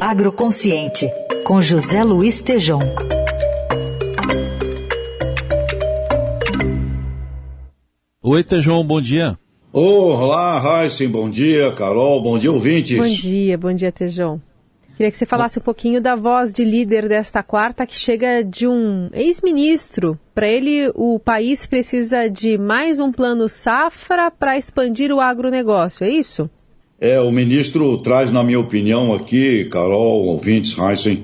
Agroconsciente, com José Luiz Tejom. Oi, Tejom, bom dia. Olá, Raíssen, bom dia. Carol, bom dia, ouvintes. Bom dia, bom dia, Tejom. Queria que você falasse um pouquinho da voz de líder desta quarta, que chega de um ex-ministro. Para ele, o país precisa de mais um plano safra para expandir o agronegócio, é isso? É, o ministro traz, na minha opinião, aqui, Carol, ouvintes, Heisen,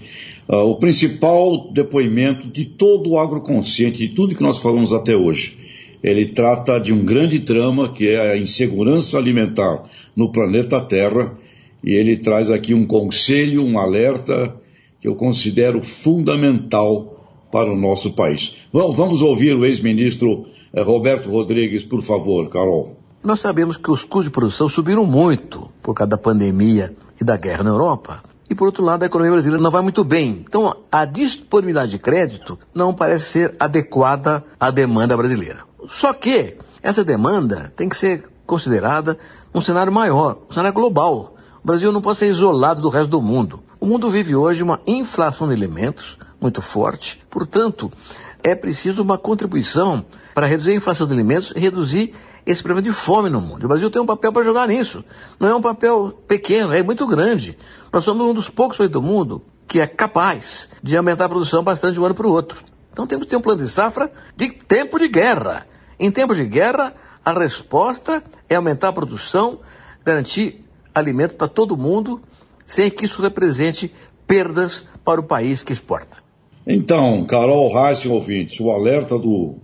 uh, o principal depoimento de todo o agroconsciente, de tudo que nós falamos até hoje. Ele trata de um grande trama que é a insegurança alimentar no planeta Terra, e ele traz aqui um conselho, um alerta que eu considero fundamental para o nosso país. Vamos ouvir o ex-ministro eh, Roberto Rodrigues, por favor, Carol. Nós sabemos que os custos de produção subiram muito por causa da pandemia e da guerra na Europa. E por outro lado, a economia brasileira não vai muito bem. Então, a disponibilidade de crédito não parece ser adequada à demanda brasileira. Só que essa demanda tem que ser considerada um cenário maior, um cenário global. O Brasil não pode ser isolado do resto do mundo. O mundo vive hoje uma inflação de alimentos muito forte, portanto, é preciso uma contribuição para reduzir a inflação de alimentos e reduzir esse problema de fome no mundo. O Brasil tem um papel para jogar nisso. Não é um papel pequeno, é muito grande. Nós somos um dos poucos países do mundo que é capaz de aumentar a produção bastante de um ano para o outro. Então temos que ter um plano de safra de tempo de guerra. Em tempo de guerra, a resposta é aumentar a produção, garantir alimento para todo mundo, sem que isso represente perdas para o país que exporta. Então, Carol Reis, ouvintes, o alerta do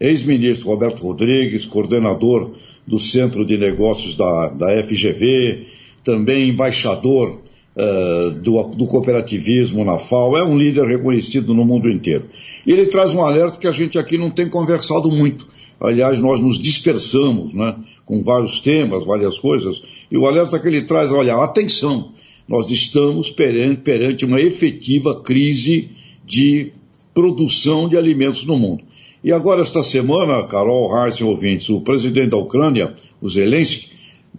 ex-ministro Roberto Rodrigues, coordenador do Centro de Negócios da, da FGV, também embaixador uh, do, do, cooperativismo na FAO, é um líder reconhecido no mundo inteiro. E ele traz um alerta que a gente aqui não tem conversado muito. Aliás, nós nos dispersamos né, com vários temas, várias coisas, e o alerta que ele traz, olha, atenção, nós estamos perante, perante uma efetiva crise de produção de alimentos no mundo. E agora, esta semana, Carol Reis e ouvintes, o presidente da Ucrânia, o Zelensky,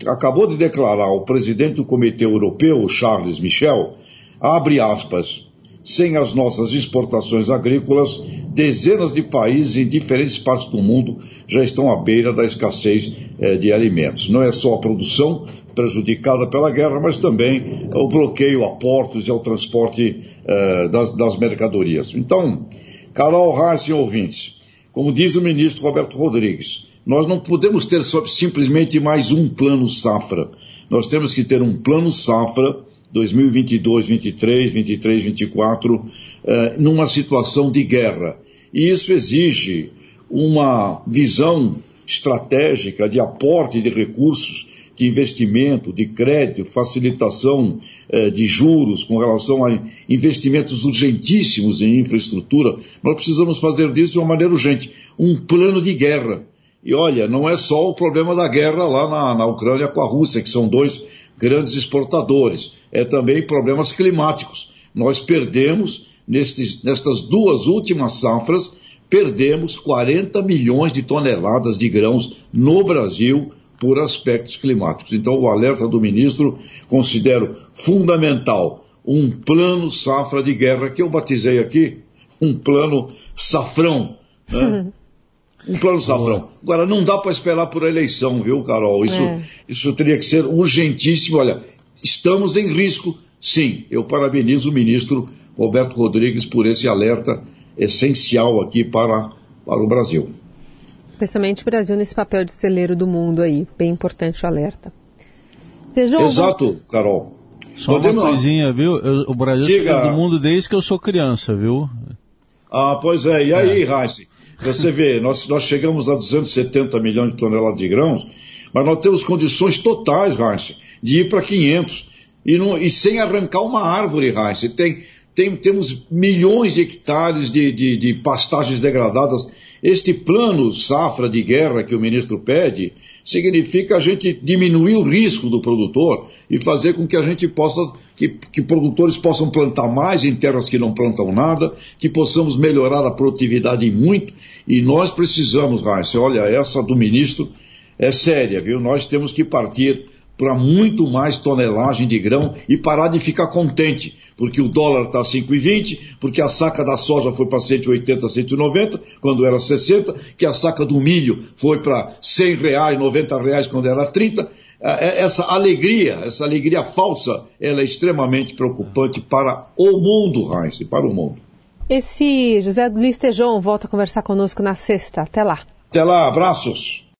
acabou de declarar ao presidente do Comitê Europeu, Charles Michel, abre aspas, sem as nossas exportações agrícolas, dezenas de países em diferentes partes do mundo já estão à beira da escassez eh, de alimentos. Não é só a produção prejudicada pela guerra, mas também o bloqueio a portos e ao transporte eh, das, das, mercadorias. Então, Carol Reis e ouvintes, como diz o ministro Roberto Rodrigues, nós não podemos ter simplesmente mais um plano safra. Nós temos que ter um plano safra 2022, 23, 23, 24, eh, numa situação de guerra. E isso exige uma visão estratégica de aporte de recursos, de investimento, de crédito, facilitação eh, de juros com relação a investimentos urgentíssimos em infraestrutura. Nós precisamos fazer disso de uma maneira urgente. Um plano de guerra. E olha, não é só o problema da guerra lá na, na Ucrânia com a Rússia, que são dois grandes exportadores. É também problemas climáticos. Nós perdemos, nestes, nestas duas últimas safras, perdemos 40 milhões de toneladas de grãos no Brasil por aspectos climáticos. Então, o alerta do ministro considero fundamental um plano safra de guerra que eu batizei aqui um plano safrão. Né? Um plano safrão. Agora, não dá para esperar por eleição, viu, Carol? Isso, é. isso teria que ser urgentíssimo. Olha, estamos em risco, sim. Eu parabenizo o ministro Roberto Rodrigues por esse alerta essencial aqui para, para o Brasil. Especialmente o Brasil nesse papel de celeiro do mundo aí. Bem importante o alerta. Exato, Carol. Só Podemos... uma coisinha, viu? Eu, o Brasil Diga... é do mundo desde que eu sou criança, viu? Ah, pois é. E aí, é. Você vê, nós, nós chegamos a 270 milhões de toneladas de grãos, mas nós temos condições totais, Heinz, de ir para 500. E, não, e sem arrancar uma árvore, Heinz. Tem, tem, temos milhões de hectares de, de, de pastagens degradadas. Este plano safra de guerra que o ministro pede significa a gente diminuir o risco do produtor e fazer com que a gente possa, que, que produtores possam plantar mais em terras que não plantam nada, que possamos melhorar a produtividade muito. E nós precisamos, Raíssa, olha, essa do ministro é séria, viu? Nós temos que partir para muito mais tonelagem de grão e parar de ficar contente, porque o dólar está 5,20, porque a saca da soja foi para 180, 190, quando era 60, que a saca do milho foi para 100 reais, 90 reais, quando era 30. É, é, essa alegria, essa alegria falsa, ela é extremamente preocupante para o mundo, Heinz, para o mundo. Esse José Luiz Tejon volta a conversar conosco na sexta. Até lá. Até lá, abraços.